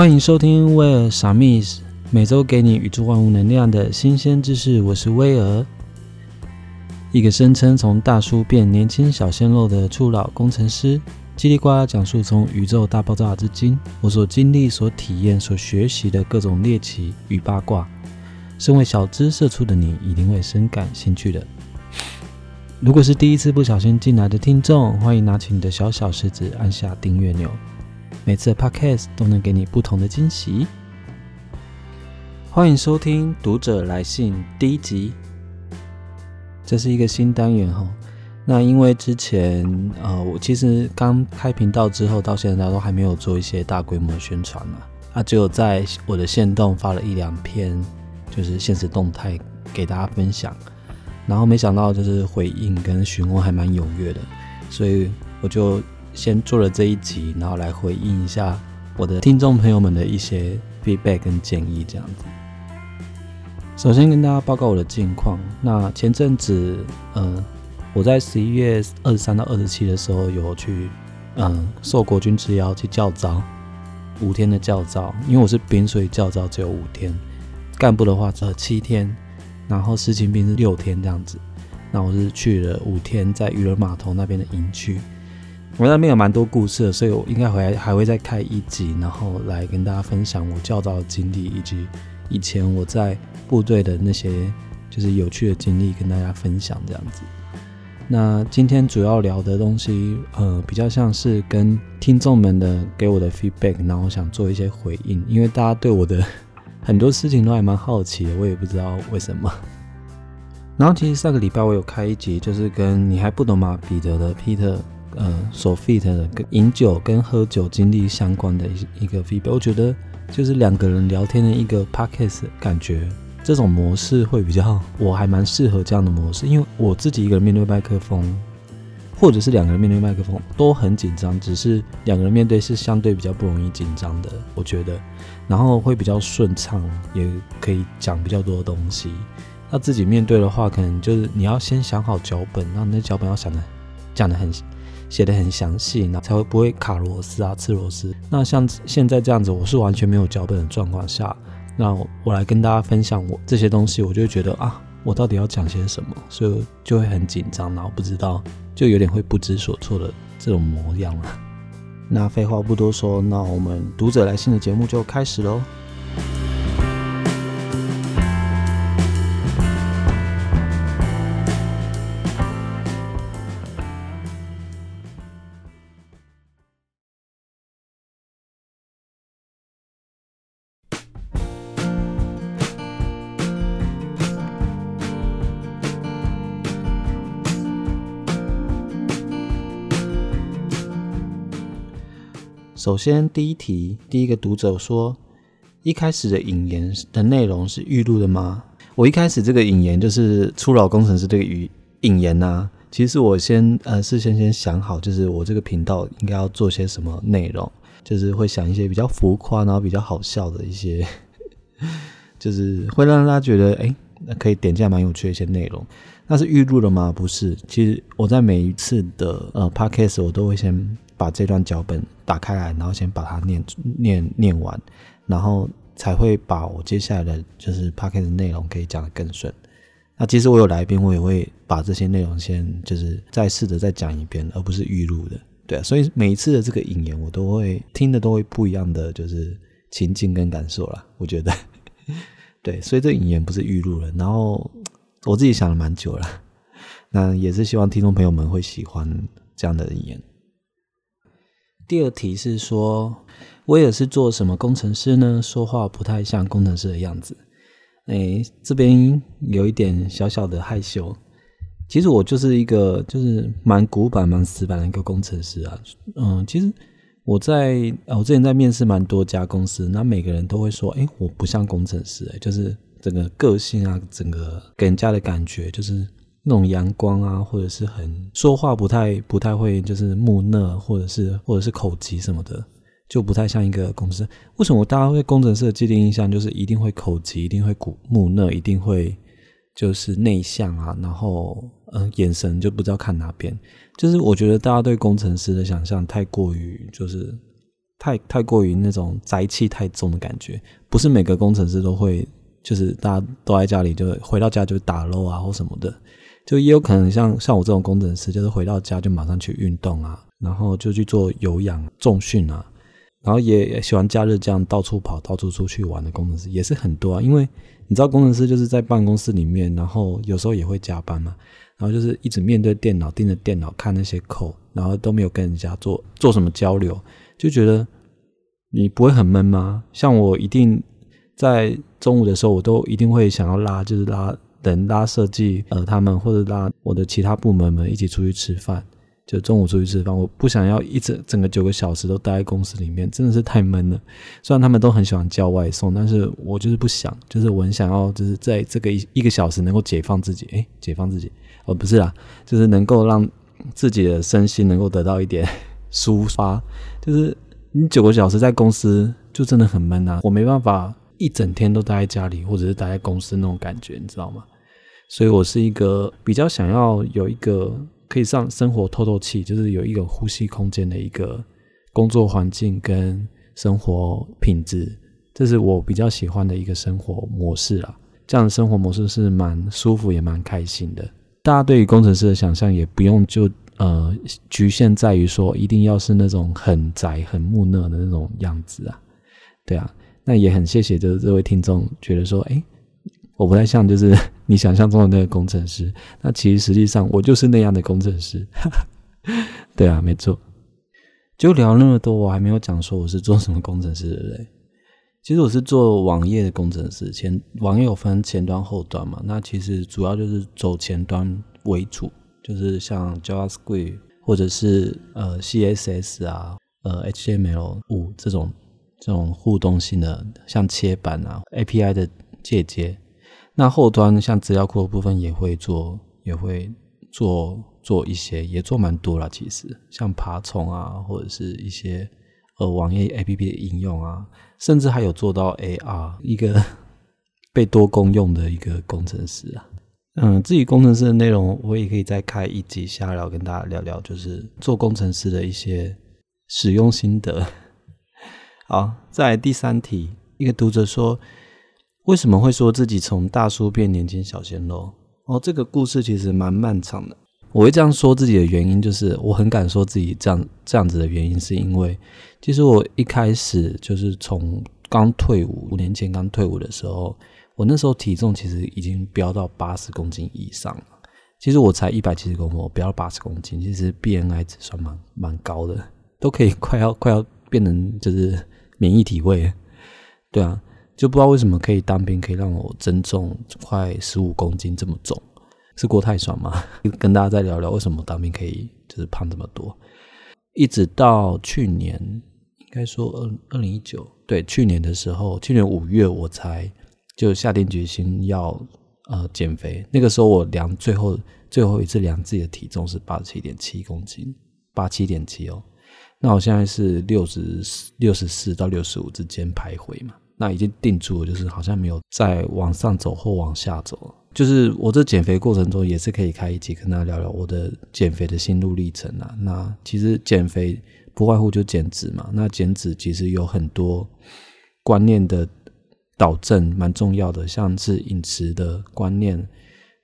欢迎收听威尔傻密斯，每周给你宇宙万物能量的新鲜知识。我是威尔，一个声称从大叔变年轻小鲜肉的初老工程师，叽里呱啦讲述从宇宙大爆炸至今我所经历、所体验、所学习的各种猎奇与八卦。身为小资社畜的你，一定会深感兴趣的。如果是第一次不小心进来的听众，欢迎拿起你的小小食指，按下订阅钮。每次的 podcast 都能给你不同的惊喜。欢迎收听《读者来信》第一集，这是一个新单元哈。那因为之前呃，我其实刚开频道之后，到现在都还没有做一些大规模的宣传嘛，啊，只有在我的线动发了一两篇，就是现实动态给大家分享。然后没想到就是回应跟询问还蛮踊跃的，所以我就。先做了这一集，然后来回应一下我的听众朋友们的一些 feedback 跟建议，这样子。首先跟大家报告我的近况。那前阵子，嗯，我在十一月二十三到二十七的时候有去，嗯，受国军之邀去教招，五天的教招。因为我是兵，所以教招只有五天。干部的话只有七天，然后实勤兵是六天这样子。那我是去了五天，在渔人码头那边的营区。我那边有蛮多故事的，所以我应该回来还会再开一集，然后来跟大家分享我教导的经历，以及以前我在部队的那些就是有趣的经历，跟大家分享这样子。那今天主要聊的东西，呃，比较像是跟听众们的给我的 feedback，然后想做一些回应，因为大家对我的很多事情都还蛮好奇的，我也不知道为什么。然后其实上个礼拜我有开一集，就是跟你还不懂吗？彼得的 Peter。呃，所 fit 的跟饮酒跟喝酒经历相关的一一个 feedback，我觉得就是两个人聊天的一个 podcast 感觉，这种模式会比较，我还蛮适合这样的模式，因为我自己一个人面对麦克风，或者是两个人面对麦克风都很紧张，只是两个人面对是相对比较不容易紧张的，我觉得，然后会比较顺畅，也可以讲比较多的东西。那自己面对的话，可能就是你要先想好脚本，那那脚本要想的讲的很。写的很详细，那才会不会卡螺丝啊、吃螺丝。那像现在这样子，我是完全没有脚本的状况下，那我来跟大家分享我这些东西，我就觉得啊，我到底要讲些什么，所以就会很紧张，然后不知道，就有点会不知所措的这种模样了。那废话不多说，那我们读者来信的节目就开始喽。首先，第一题，第一个读者说，一开始的引言的内容是预录的吗？我一开始这个引言就是初老工程师这个语引言呐。其实我先呃事先先想好，就是我这个频道应该要做些什么内容，就是会想一些比较浮夸，然后比较好笑的一些，就是会让大家觉得哎，可以点进来蛮有趣的一些内容。那是预录的吗？不是，其实我在每一次的呃 podcast 我都会先。把这段脚本打开来，然后先把它念念念完，然后才会把我接下来的就是 p a c k a g e 内容可以讲得更顺。那其实我有来宾，我也会把这些内容先就是再试着再讲一遍，而不是预录的。对啊，所以每一次的这个引言，我都会听的都会不一样的就是情境跟感受了。我觉得，对，所以这引言不是预录了。然后我自己想了蛮久了，那也是希望听众朋友们会喜欢这样的引言。第二题是说，威尔是做什么工程师呢？说话不太像工程师的样子。哎，这边有一点小小的害羞。其实我就是一个就是蛮古板、蛮死板的一个工程师啊。嗯，其实我在我之前在面试蛮多家公司，那每个人都会说，哎，我不像工程师，哎，就是整个个性啊，整个给人家的感觉就是。那种阳光啊，或者是很说话不太不太会，就是木讷，或者是或者是口疾什么的，就不太像一个工程师。为什么大家对工程师的既定印象就是一定会口疾，一定会古木讷，一定会就是内向啊？然后嗯，眼神就不知道看哪边。就是我觉得大家对工程师的想象太过于就是太太过于那种宅气太重的感觉，不是每个工程师都会，就是大家都在家里就回到家就打漏啊或什么的，就也有可能像像我这种工程师，就是回到家就马上去运动啊，然后就去做有氧重训啊，然后也喜欢假日这样到处跑、到处出去玩的工程师也是很多啊，因为你知道工程师就是在办公室里面，然后有时候也会加班嘛，然后就是一直面对电脑、盯着电脑看那些扣，然后都没有跟人家做做什么交流。就觉得你不会很闷吗？像我一定在中午的时候，我都一定会想要拉，就是拉等拉设计呃他们或者拉我的其他部门们一起出去吃饭。就中午出去吃饭，我不想要一整整个九个小时都待在公司里面，真的是太闷了。虽然他们都很喜欢叫外送，但是我就是不想，就是我很想要，就是在这个一一个小时能够解放自己，诶，解放自己哦，不是啦，就是能够让自己的身心能够得到一点。抒发就是你九个小时在公司就真的很闷啊！我没办法一整天都待在家里或者是待在公司那种感觉，你知道吗？所以我是一个比较想要有一个可以上生活透透气，就是有一个呼吸空间的一个工作环境跟生活品质，这是我比较喜欢的一个生活模式啊。这样的生活模式是蛮舒服也蛮开心的。大家对于工程师的想象也不用就。呃，局限在于说，一定要是那种很宅、很木讷的那种样子啊，对啊。那也很谢谢，就是这位听众觉得说，哎，我不太像就是你想象中的那个工程师。那其实实际上我就是那样的工程师，对啊，没错。就聊那么多，我还没有讲说我是做什么工程师，对不对？其实我是做网页的工程师，前网页有分前端、后端嘛。那其实主要就是走前端为主。就是像 JavaScript 或者是呃 CSS 啊，呃 HTML 五这种这种互动性的，像切板啊 API 的借接。那后端像资料库的部分也会做，也会做做一些，也做蛮多了。其实像爬虫啊，或者是一些呃网页 APP 的应用啊，甚至还有做到 AR 一个 被多公用的一个工程师啊。嗯，自己工程师的内容，我也可以再开一集瞎聊，跟大家聊聊，就是做工程师的一些使用心得。好，再来第三题，一个读者说，为什么会说自己从大叔变年轻小鲜肉？哦，这个故事其实蛮漫长的。我会这样说自己的原因，就是我很敢说自己这样这样子的原因，是因为其实我一开始就是从刚退伍，五年前刚退伍的时候。我那时候体重其实已经飙到八十公斤以上了。其实我才一百七十公分，我飙到八十公斤，其实 BMI 值算蛮蛮高的，都可以快要快要变成就是免疫体位。对啊，就不知道为什么可以当兵，可以让我增重快十五公斤这么重，是过太爽吗？跟大家再聊聊为什么当兵可以就是胖这么多。一直到去年，应该说二二零一九，对，去年的时候，去年五月我才。就下定决心要呃减肥，那个时候我量最后最后一次量自己的体重是八十七点七公斤，八七点七哦。那我现在是六十六十四到六十五之间徘徊嘛，那已经定住了，就是好像没有再往上走或往下走。就是我这减肥过程中也是可以开一集跟大家聊聊我的减肥的心路历程啊。那其实减肥不外乎就减脂嘛，那减脂其实有很多观念的。导正蛮重要的，像是饮食的观念，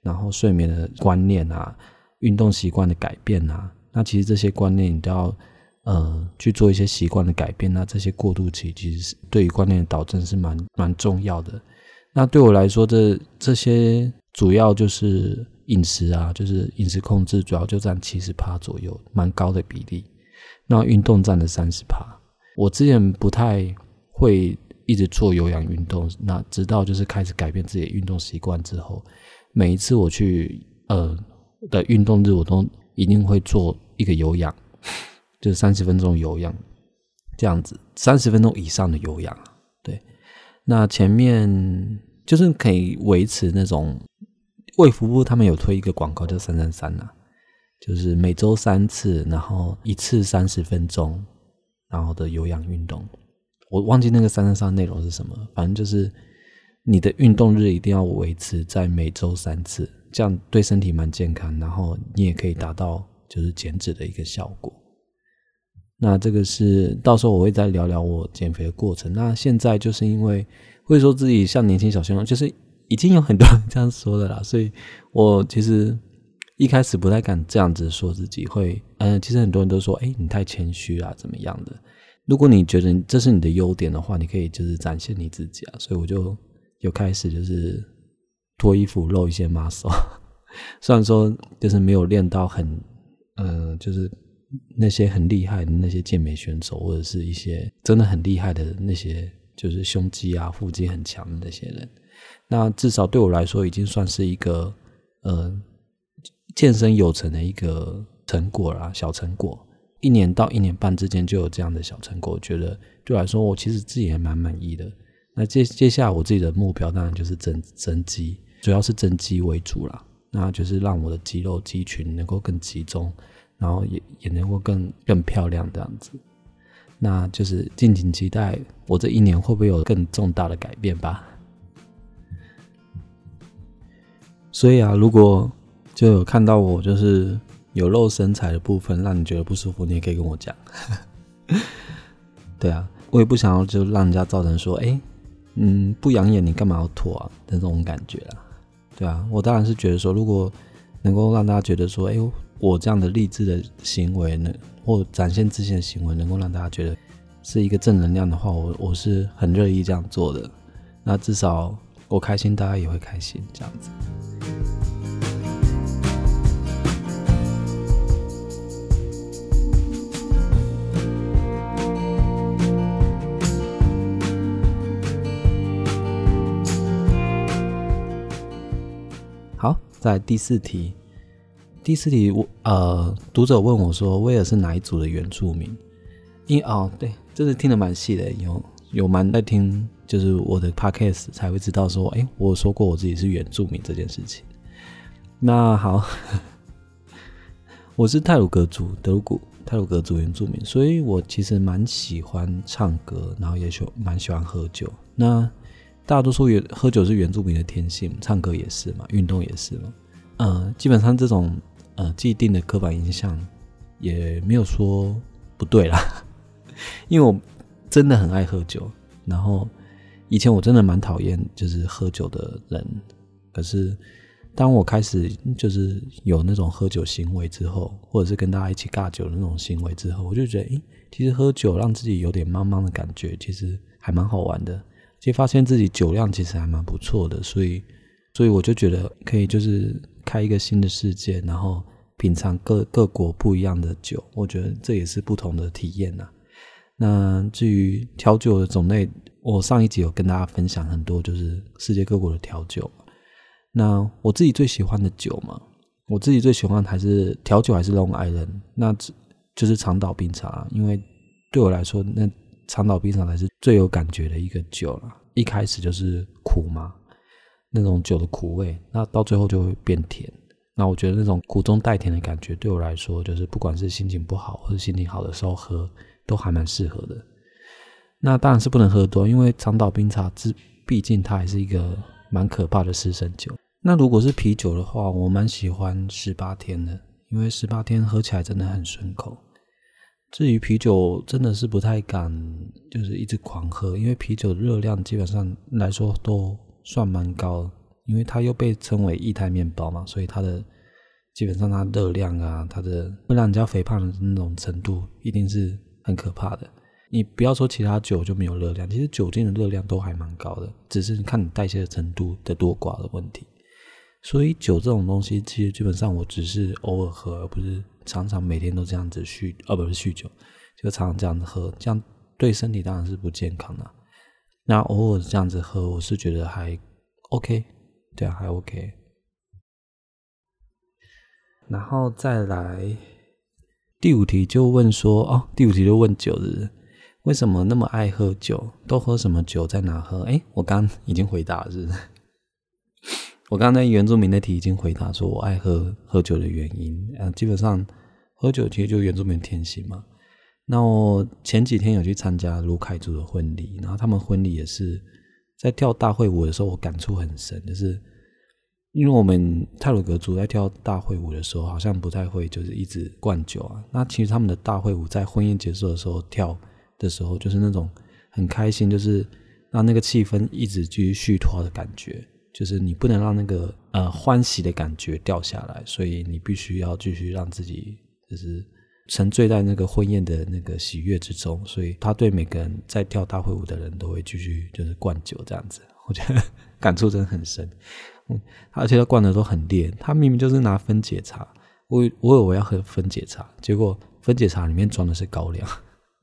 然后睡眠的观念啊，运动习惯的改变啊，那其实这些观念你都要呃去做一些习惯的改变。那这些过渡期其实是对于观念的导正是蛮蛮重要的。那对我来说，这这些主要就是饮食啊，就是饮食控制，主要就占七十趴左右，蛮高的比例。那运动占了三十趴。我之前不太会。一直做有氧运动，那直到就是开始改变自己的运动习惯之后，每一次我去呃的运动日，我都一定会做一个有氧，就是三十分钟有氧这样子，三十分钟以上的有氧。对，那前面就是可以维持那种卫福部他们有推一个广告叫三三三呐，就是每周三次，然后一次三十分钟，然后的有氧运动。我忘记那个三三三内容是什么，反正就是你的运动日一定要维持在每周三次，这样对身体蛮健康，然后你也可以达到就是减脂的一个效果。那这个是到时候我会再聊聊我减肥的过程。那现在就是因为会说自己像年轻小鲜肉，就是已经有很多人 这样说的啦，所以我其实一开始不太敢这样子说自己会，嗯，其实很多人都说，哎，你太谦虚啊，怎么样的？如果你觉得这是你的优点的话，你可以就是展现你自己啊。所以我就有开始就是脱衣服露一些 muscle，虽然说就是没有练到很，嗯，就是。那些很厉害的那些健美选手，或者是一些真的很厉害的那些，就是胸肌啊、腹肌很强的那些人，那至少对我来说，已经算是一个呃健身有成的一个成果啦，小成果。一年到一年半之间就有这样的小成果，我觉得对我来说，我其实自己还蛮满意的。那接接下来我自己的目标，当然就是增增肌，主要是增肌为主啦。那就是让我的肌肉肌群能够更集中。然后也也能够更更漂亮这样子，那就是敬请期待我这一年会不会有更重大的改变吧。所以啊，如果就有看到我就是有露身材的部分，让你觉得不舒服，你也可以跟我讲。对啊，我也不想要就让人家造成说，哎，嗯，不养眼，你干嘛要脱啊的这种感觉啊。对啊，我当然是觉得说，如果能够让大家觉得说，哎呦。我这样的励志的行为呢，或展现自信的行为，能够让大家觉得是一个正能量的话，我我是很乐意这样做的。那至少我开心，大家也会开心，这样子。好，在第四题。第四题，我呃，读者问我说，威尔是哪一组的原住民？因哦，对，这是听得蛮细的，有有蛮在听，就是我的 podcast 才会知道说，哎，我说过我自己是原住民这件事情。那好，我是泰鲁格族，德鲁古泰鲁格族原住民，所以我其实蛮喜欢唱歌，然后也喜蛮喜欢喝酒。那大多数原喝酒是原住民的天性，唱歌也是嘛，运动也是嘛，呃，基本上这种。呃，既定的刻板印象也没有说不对啦，因为我真的很爱喝酒，然后以前我真的蛮讨厌就是喝酒的人，可是当我开始就是有那种喝酒行为之后，或者是跟大家一起尬酒的那种行为之后，我就觉得，诶，其实喝酒让自己有点茫茫的感觉，其实还蛮好玩的，其实发现自己酒量其实还蛮不错的，所以，所以我就觉得可以就是。开一个新的世界，然后品尝各各国不一样的酒，我觉得这也是不同的体验呐。那至于调酒的种类，我上一集有跟大家分享很多，就是世界各国的调酒。那我自己最喜欢的酒嘛，我自己最喜欢还是调酒还是 Long Island，那就是长岛冰茶，因为对我来说，那长岛冰茶才是最有感觉的一个酒了。一开始就是苦嘛。那种酒的苦味，那到最后就会变甜。那我觉得那种苦中带甜的感觉，对我来说，就是不管是心情不好或者心情好的时候喝，都还蛮适合的。那当然是不能喝多，因为长岛冰茶之毕竟它还是一个蛮可怕的湿身酒。那如果是啤酒的话，我蛮喜欢十八天的，因为十八天喝起来真的很顺口。至于啤酒，真的是不太敢，就是一直狂喝，因为啤酒的热量基本上来说都。算蛮高，因为它又被称为液态面包嘛，所以它的基本上它热量啊，它的会让人家肥胖的那种程度，一定是很可怕的。你不要说其他酒就没有热量，其实酒精的热量都还蛮高的，只是看你代谢的程度的多寡的问题。所以酒这种东西，其实基本上我只是偶尔喝，而不是常常每天都这样子酗，而不是酗酒，就常常这样子喝，这样对身体当然是不健康的。那偶尔这样子喝，我是觉得还 OK，对啊，还 OK。然后再来第五题，就问说哦，第五题就问酒的人为什么那么爱喝酒？都喝什么酒？在哪喝？哎，我刚已经回答是，我刚才原住民那题已经回答说我爱喝喝酒的原因。嗯，基本上喝酒其实就原住民天性嘛。那我前几天有去参加卢凯族的婚礼，然后他们婚礼也是在跳大会舞的时候，我感触很深，就是因为我们泰鲁格族在跳大会舞的时候，好像不太会就是一直灌酒啊。那其实他们的大会舞在婚宴结束的时候跳的时候，就是那种很开心，就是让那个气氛一直继续续托的感觉。就是你不能让那个呃欢喜的感觉掉下来，所以你必须要继续让自己就是沉醉在那个婚宴的那个喜悦之中。所以他对每个人在跳大会舞的人都会继续就是灌酒这样子，我觉得感触真的很深。嗯，而且他灌的都很烈，他明明就是拿分解茶，我我以为要喝分解茶，结果分解茶里面装的是高粱，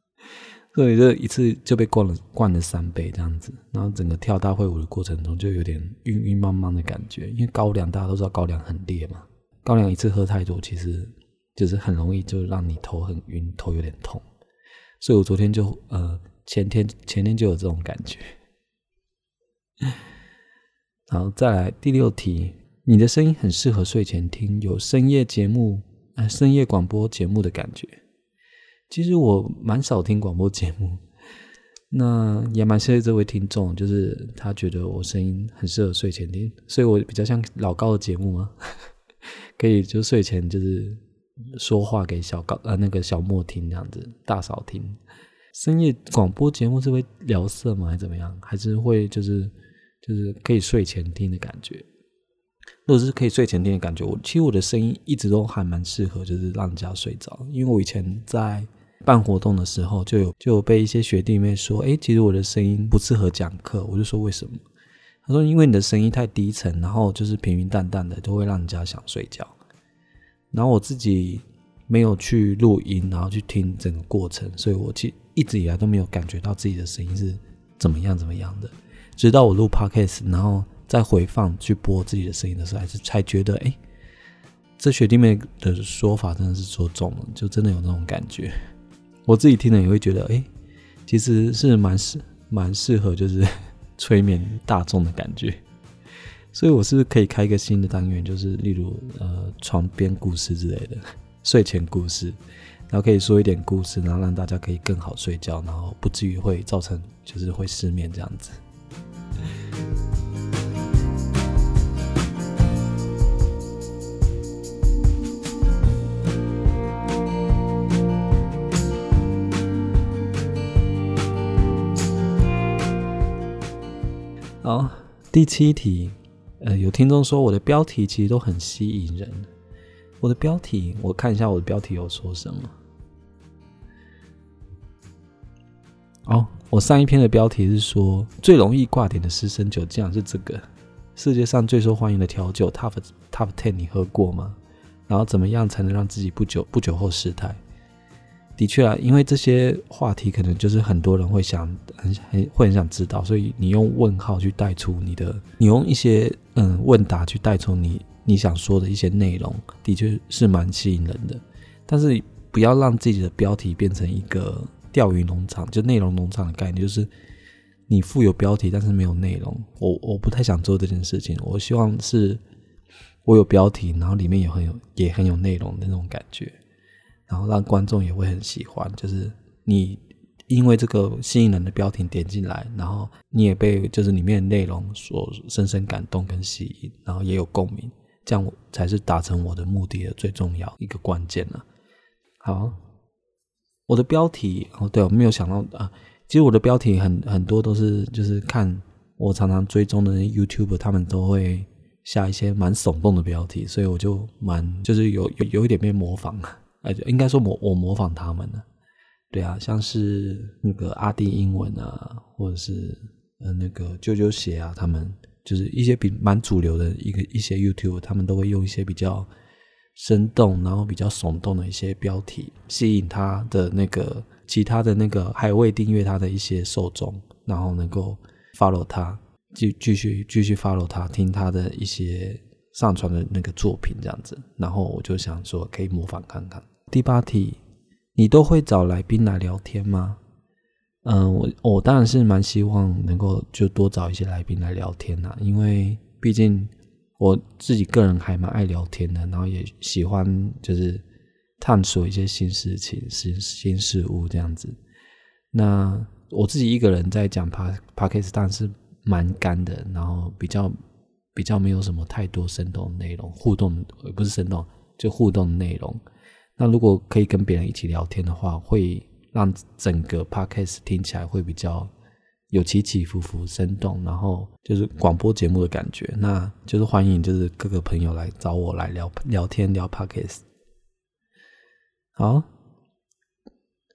所以这一次就被灌了灌了三杯这样子，然后整个跳大会舞的过程中就有点晕晕茫茫的感觉，因为高粱大家都知道高粱很烈嘛，高粱一次喝太多，其实就是很容易就让你头很晕，头有点痛，所以我昨天就呃前天前天就有这种感觉。好，再来第六题。你的声音很适合睡前听，有深夜节目、呃深夜广播节目的感觉。其实我蛮少听广播节目，那也蛮谢谢这位听众，就是他觉得我声音很适合睡前听，所以我比较像老高的节目吗？可以就睡前就是说话给小高呃那个小莫听这样子，大嫂听。深夜广播节目是会聊色吗？还是怎么样？还是会就是？就是可以睡前听的感觉，如果是可以睡前听的感觉，我其实我的声音一直都还蛮适合，就是让人家睡着。因为我以前在办活动的时候，就有就有被一些学弟妹说，哎，其实我的声音不适合讲课。我就说为什么？他说因为你的声音太低沉，然后就是平平淡淡的，就会让人家想睡觉。然后我自己没有去录音，然后去听整个过程，所以我其实一直以来都没有感觉到自己的声音是怎么样怎么样的。直到我录 podcast，然后再回放去播自己的声音的时候，还是才觉得，哎，这学弟妹的说法真的是说中了，就真的有那种感觉。我自己听了也会觉得，哎，其实是蛮适蛮适合，就是 催眠大众的感觉。所以我是可以开一个新的单元，就是例如呃床边故事之类的，睡前故事，然后可以说一点故事，然后让大家可以更好睡觉，然后不至于会造成就是会失眠这样子。好，第七题，呃，有听众说我的标题其实都很吸引人。我的标题，我看一下我的标题有说什么。哦，我上一篇的标题是说最容易挂点的私生酒，竟然是这个世界上最受欢迎的调酒 Top Top Ten，你喝过吗？然后怎么样才能让自己不久不久后失态？的确啊，因为这些话题可能就是很多人会想很很会很想知道，所以你用问号去带出你的，你用一些嗯问答去带出你你想说的一些内容，的确是蛮吸引人的。但是不要让自己的标题变成一个。钓鱼农场就内容农场的概念，就是你富有标题，但是没有内容。我我不太想做这件事情。我希望是我有标题，然后里面也很有也很有内容的那种感觉，然后让观众也会很喜欢。就是你因为这个吸引人的标题点进来，然后你也被就是里面的内容所深深感动跟吸引，然后也有共鸣，这样才是达成我的目的的最重要一个关键呢。好。我的标题哦，对我没有想到啊。其实我的标题很很多都是就是看我常常追踪的 YouTube，他们都会下一些蛮耸动的标题，所以我就蛮就是有有有一点被模仿，呃，应该说模我模仿他们呢。对啊，像是那个阿弟英文啊，或者是呃那个啾啾鞋啊，他们就是一些比蛮主流的一个一些 YouTube，他们都会用一些比较。生动，然后比较耸动的一些标题，吸引他的那个其他的那个还未订阅他的一些受众，然后能够 follow 他，继继续继续 follow 他，听他的一些上传的那个作品这样子。然后我就想说，可以模仿看看。第八题，你都会找来宾来聊天吗？嗯，我我当然是蛮希望能够就多找一些来宾来聊天呐，因为毕竟。我自己个人还蛮爱聊天的，然后也喜欢就是探索一些新事情、新新事物这样子。那我自己一个人在讲 p a p a c a s e 当然是蛮干的，然后比较比较没有什么太多生动内容，互动不是生动，就互动内容。那如果可以跟别人一起聊天的话，会让整个 podcast 听起来会比较有起起伏伏、生动，然后就是广播节目的感觉。那就是欢迎，就是各个朋友来找我来聊聊天、聊 podcast。好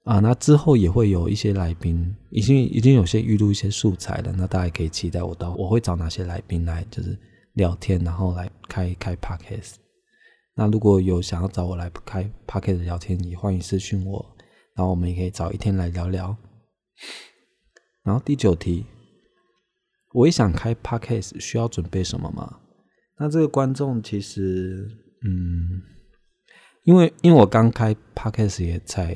啊，那之后也会有一些来宾，已经已经有些预录一些素材了。那大家可以期待我到我会找哪些来宾来，就是聊天，然后来开开 podcast。那如果有想要找我来开 podcast 聊天，也欢迎私讯我，然后我们也可以找一天来聊聊。然后第九题，我也想开 podcast，需要准备什么吗？那这个观众其实，嗯，因为因为我刚开 podcast 也才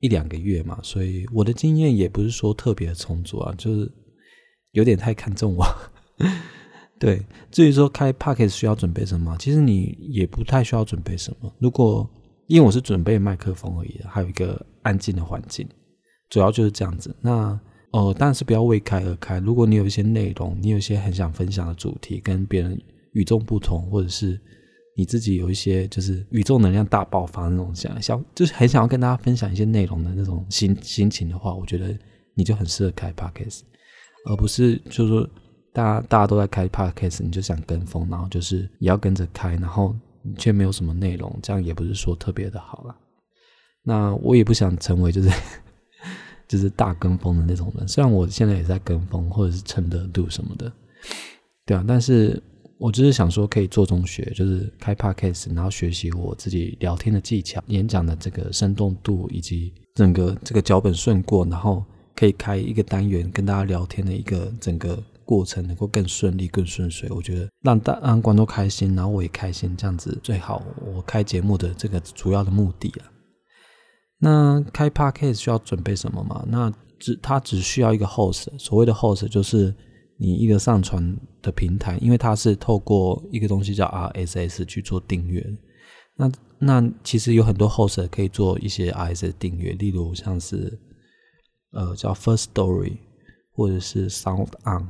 一两个月嘛，所以我的经验也不是说特别充足啊，就是有点太看重我。对，至于说开 p o c k e t 需要准备什么，其实你也不太需要准备什么。如果因为我是准备麦克风而已，还有一个安静的环境，主要就是这样子。那哦，当然是不要为开而开。如果你有一些内容，你有一些很想分享的主题，跟别人与众不同，或者是你自己有一些就是宇宙能量大爆发那种想想，就是很想要跟大家分享一些内容的那种心心情的话，我觉得你就很适合开 p o c k e t 而不是就是说。大家大家都在开 podcast，你就想跟风，然后就是也要跟着开，然后却没有什么内容，这样也不是说特别的好了。那我也不想成为 就是就是大跟风的那种人，虽然我现在也在跟风或者是蹭热度什么的，对啊，但是我就是想说可以做中学，就是开 podcast，然后学习我自己聊天的技巧、演讲的这个生动度以及整个这个脚本顺过，然后可以开一个单元跟大家聊天的一个整个。过程能够更顺利、更顺遂，我觉得让大让观众开心，然后我也开心，这样子最好。我开节目的这个主要的目的啊，那开 podcast 需要准备什么嘛？那只它只需要一个 host，所谓的 host 就是你一个上传的平台，因为它是透过一个东西叫 RSS 去做订阅。那那其实有很多 host 可以做一些 RSS 订阅，例如像是呃叫 First Story 或者是 Sound On。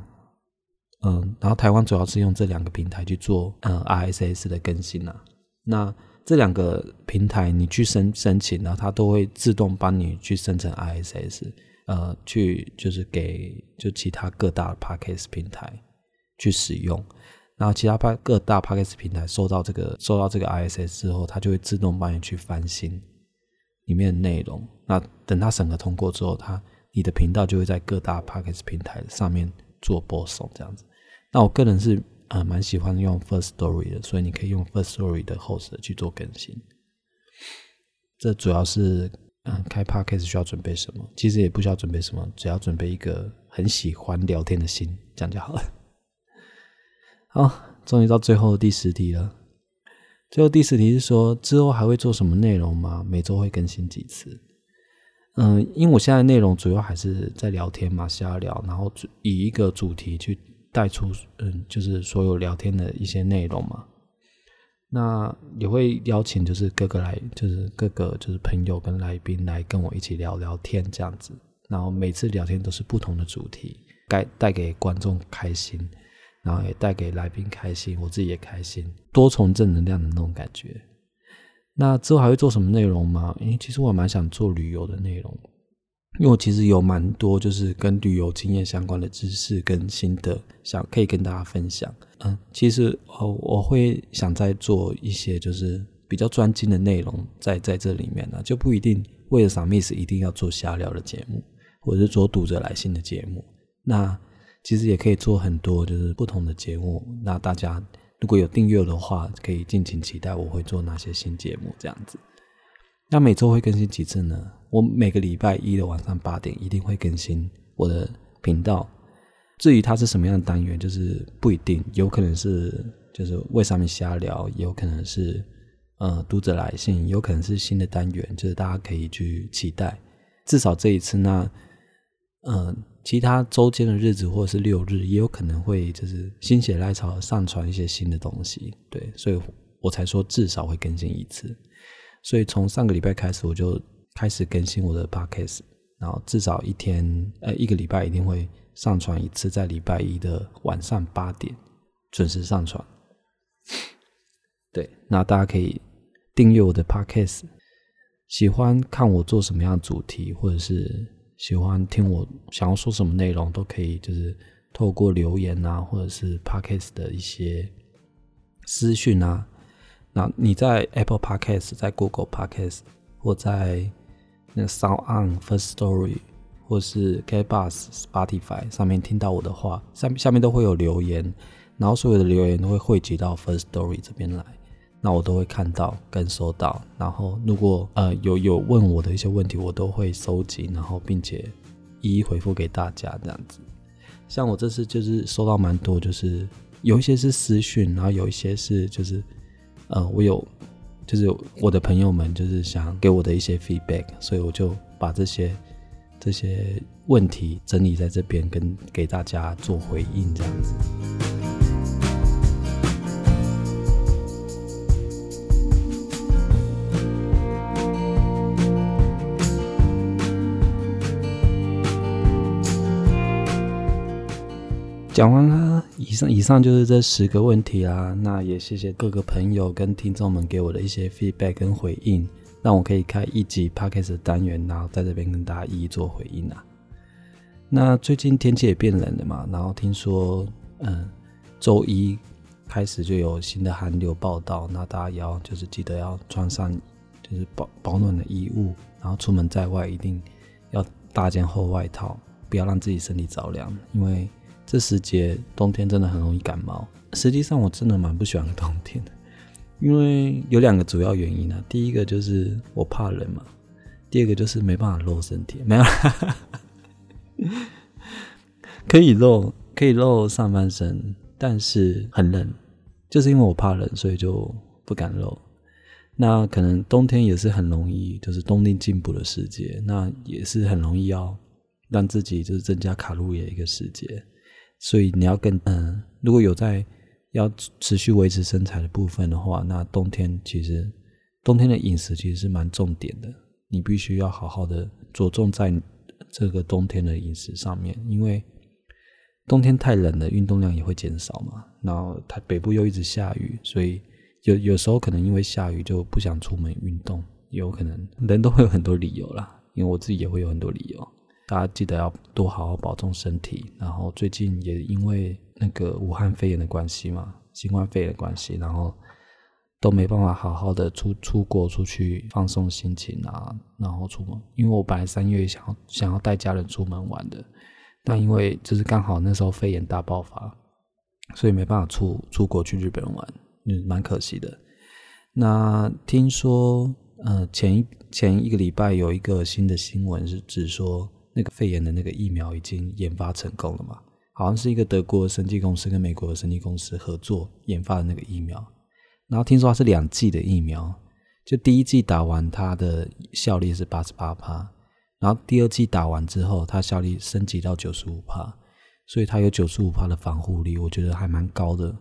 嗯，然后台湾主要是用这两个平台去做嗯 RSS 的更新啊。那这两个平台你去申申请，然后它都会自动帮你去生成 RSS，呃，去就是给就其他各大 Podcast 平台去使用。然后其他各各大 Podcast 平台收到这个收到这个 RSS 之后，它就会自动帮你去翻新里面的内容。那等它审核通过之后，它你的频道就会在各大 Podcast 平台上面做播送，这样子。那我个人是呃蛮喜欢用 First Story 的，所以你可以用 First Story 的 host 去做更新。这主要是嗯开 Podcast 需要准备什么？其实也不需要准备什么，只要准备一个很喜欢聊天的心，这样就好了。好，终于到最后的第十题了。最后第十题是说之后还会做什么内容吗？每周会更新几次？嗯，因为我现在内容主要还是在聊天嘛，瞎聊，然后以一个主题去。带出嗯，就是所有聊天的一些内容嘛。那也会邀请，就是各个来，就是各个就是朋友跟来宾来跟我一起聊聊天这样子。然后每次聊天都是不同的主题，该带给观众开心，然后也带给来宾开心，我自己也开心，多重正能量的那种感觉。那之后还会做什么内容吗？因为其实我蛮想做旅游的内容。因为我其实有蛮多就是跟旅游经验相关的知识跟心得，想可以跟大家分享。嗯，其实哦，我会想再做一些就是比较专精的内容在在这里面呢，就不一定为了赏 miss 一定要做瞎聊的节目，或者是做读者来信的节目。那其实也可以做很多就是不同的节目。那大家如果有订阅的话，可以敬请期待我会做哪些新节目这样子。那每周会更新几次呢？我每个礼拜一的晚上八点一定会更新我的频道。至于它是什么样的单元，就是不一定，有可能是就是为上面瞎聊，也有可能是呃读者来信，有可能是新的单元，就是大家可以去期待。至少这一次，那嗯，其他周间的日子或者是六日，也有可能会就是心血来潮上传一些新的东西。对，所以我才说至少会更新一次。所以从上个礼拜开始，我就开始更新我的 podcast，然后至少一天，呃，一个礼拜一定会上传一次，在礼拜一的晚上八点准时上传。对，那大家可以订阅我的 Podcast。喜欢看我做什么样的主题，或者是喜欢听我想要说什么内容，都可以就是透过留言啊，或者是 Podcast 的一些私讯啊。那你在 Apple Podcast、在 Google Podcast 或在那 Sound On First Story 或是 k b u s Spotify 上面听到我的话，下下面都会有留言，然后所有的留言都会汇集到 First Story 这边来。那我都会看到跟收到，然后如果呃有有问我的一些问题，我都会收集，然后并且一一回复给大家这样子。像我这次就是收到蛮多，就是有一些是私讯，然后有一些是就是呃我有就是我的朋友们就是想给我的一些 feedback，所以我就把这些这些问题整理在这边，跟给大家做回应这样子。讲完了，以上以上就是这十个问题啦。那也谢谢各个朋友跟听众们给我的一些 feedback 跟回应，让我可以开一集 podcast 的单元，然后在这边跟大家一一做回应啊。那最近天气也变冷了嘛，然后听说，嗯，周一开始就有新的寒流报道，那大家要就是记得要穿上就是保保暖的衣物，然后出门在外一定要搭件厚外套，不要让自己身体着凉，因为。这时节冬天真的很容易感冒。实际上，我真的蛮不喜欢冬天的，因为有两个主要原因呢。第一个就是我怕冷嘛，第二个就是没办法露身体。没有，可以露，可以露上半身，但是很冷，就是因为我怕冷，所以就不敢露。那可能冬天也是很容易，就是冬令进补的时节，那也是很容易要让自己就是增加卡路里的一个时节。所以你要跟嗯，如果有在要持续维持身材的部分的话，那冬天其实冬天的饮食其实是蛮重点的，你必须要好好的着重在这个冬天的饮食上面，因为冬天太冷了，运动量也会减少嘛。然后它北部又一直下雨，所以有有时候可能因为下雨就不想出门运动，有可能人都会有很多理由啦，因为我自己也会有很多理由。大家记得要多好好保重身体。然后最近也因为那个武汉肺炎的关系嘛，新冠肺炎的关系，然后都没办法好好的出出国出去放松心情啊，然后出门。因为我本来三月想要想要带家人出门玩的，但因为就是刚好那时候肺炎大爆发，所以没办法出出国去日本玩，嗯，蛮可惜的。那听说呃前一前一个礼拜有一个新的新闻是指说。那个肺炎的那个疫苗已经研发成功了嘛？好像是一个德国的生技公司跟美国的生技公司合作研发的那个疫苗。然后听说它是两剂的疫苗，就第一剂打完它的效力是八十八帕，然后第二剂打完之后，它效力升级到九十五帕，所以它有九十五帕的防护力，我觉得还蛮高的。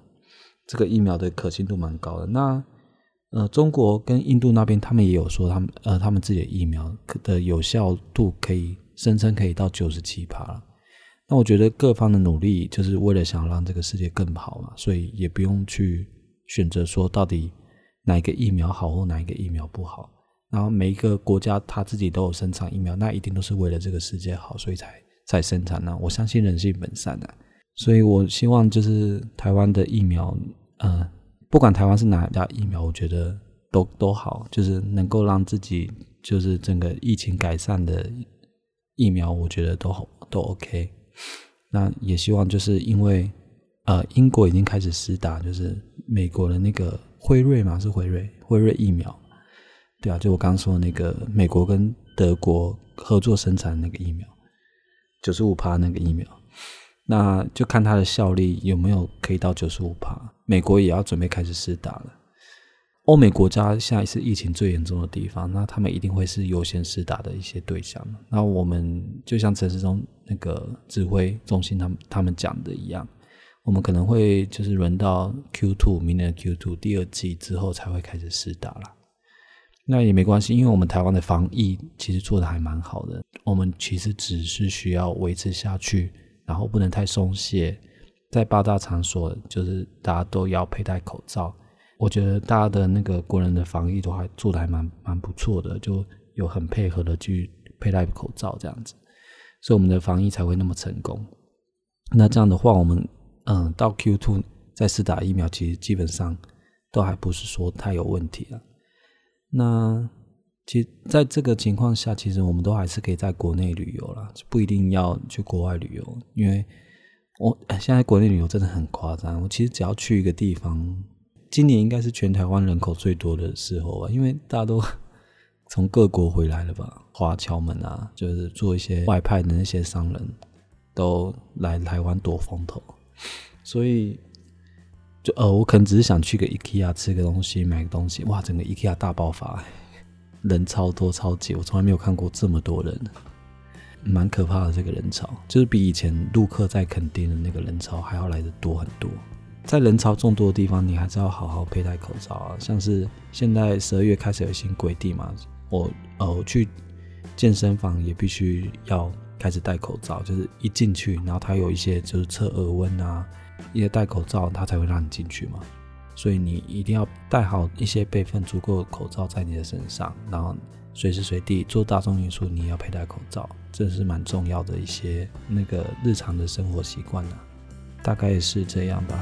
这个疫苗的可信度蛮高的。那呃，中国跟印度那边他们也有说，他们呃他们自己的疫苗的有效度可以。声称可以到九十七趴了，那我觉得各方的努力就是为了想让这个世界更好嘛，所以也不用去选择说到底哪一个疫苗好或哪一个疫苗不好。然后每一个国家他自己都有生产疫苗，那一定都是为了这个世界好，所以才才生产呢。我相信人性本善的，所以我希望就是台湾的疫苗，嗯，不管台湾是哪家疫苗，我觉得都都好，就是能够让自己就是整个疫情改善的。疫苗我觉得都好都 OK，那也希望就是因为呃英国已经开始施打，就是美国的那个辉瑞嘛，是辉瑞辉瑞疫苗，对啊，就我刚刚说的那个美国跟德国合作生产那个疫苗，九十五帕那个疫苗，那就看它的效力有没有可以到九十五帕，美国也要准备开始施打了。欧美国家下一次疫情最严重的地方，那他们一定会是优先施打的一些对象。那我们就像陈世忠那个指挥中心他们他们讲的一样，我们可能会就是轮到 Q two 明年的 Q two 第二季之后才会开始施打了。那也没关系，因为我们台湾的防疫其实做的还蛮好的，我们其实只是需要维持下去，然后不能太松懈，在八大场所，就是大家都要佩戴口罩。我觉得大家的那个国人的防疫都还做的还蛮蛮不错的，就有很配合的去佩戴口罩这样子，所以我们的防疫才会那么成功。那这样的话，我们嗯到 Q two 再次打疫苗，其实基本上都还不是说太有问题了。那其实在这个情况下，其实我们都还是可以在国内旅游了，不一定要去国外旅游。因为我现在国内旅游真的很夸张，我其实只要去一个地方，今年应该是全台湾人口最多的时候吧，因为大家都 从各国回来了吧，华侨们啊，就是做一些外派的那些商人，都来台湾躲风头，所以就呃，我可能只是想去个 IKEA 吃个东西，买个东西，哇，整个 IKEA 大爆发。人超多超级，我从来没有看过这么多人，蛮可怕的。这个人潮就是比以前陆客在垦丁的那个人潮还要来的多很多。在人潮众多的地方，你还是要好好佩戴口罩啊。像是现在十二月开始有新规定嘛，我呃去健身房也必须要开始戴口罩，就是一进去，然后他有一些就是测耳温啊，因为戴口罩他才会让你进去嘛。所以你一定要带好一些备份足够的口罩在你的身上，然后随时随地做大众运输，你也要佩戴口罩，这是蛮重要的一些那个日常的生活习惯了，大概也是这样吧。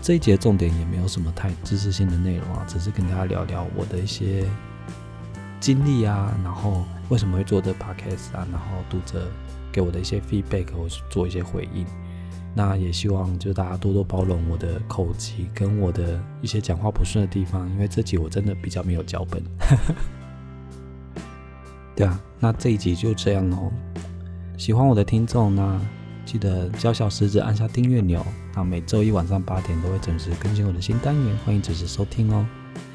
这一节重点也没有什么太知识性的内容啊，只是跟大家聊聊我的一些。经历啊，然后为什么会做这 podcast 啊？然后读者给我的一些 feedback，我做一些回应。那也希望就大家多多包容我的口疾跟我的一些讲话不顺的地方，因为这集我真的比较没有脚本。对啊，那这一集就这样哦。喜欢我的听众呢，记得教小狮子按下订阅钮，那每周一晚上八点都会准时更新我的新单元，欢迎准时收听哦。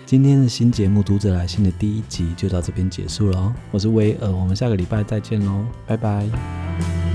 今天的新节目《读者来信》的第一集就到这边结束了哦，我是威尔，我们下个礼拜再见喽，拜拜。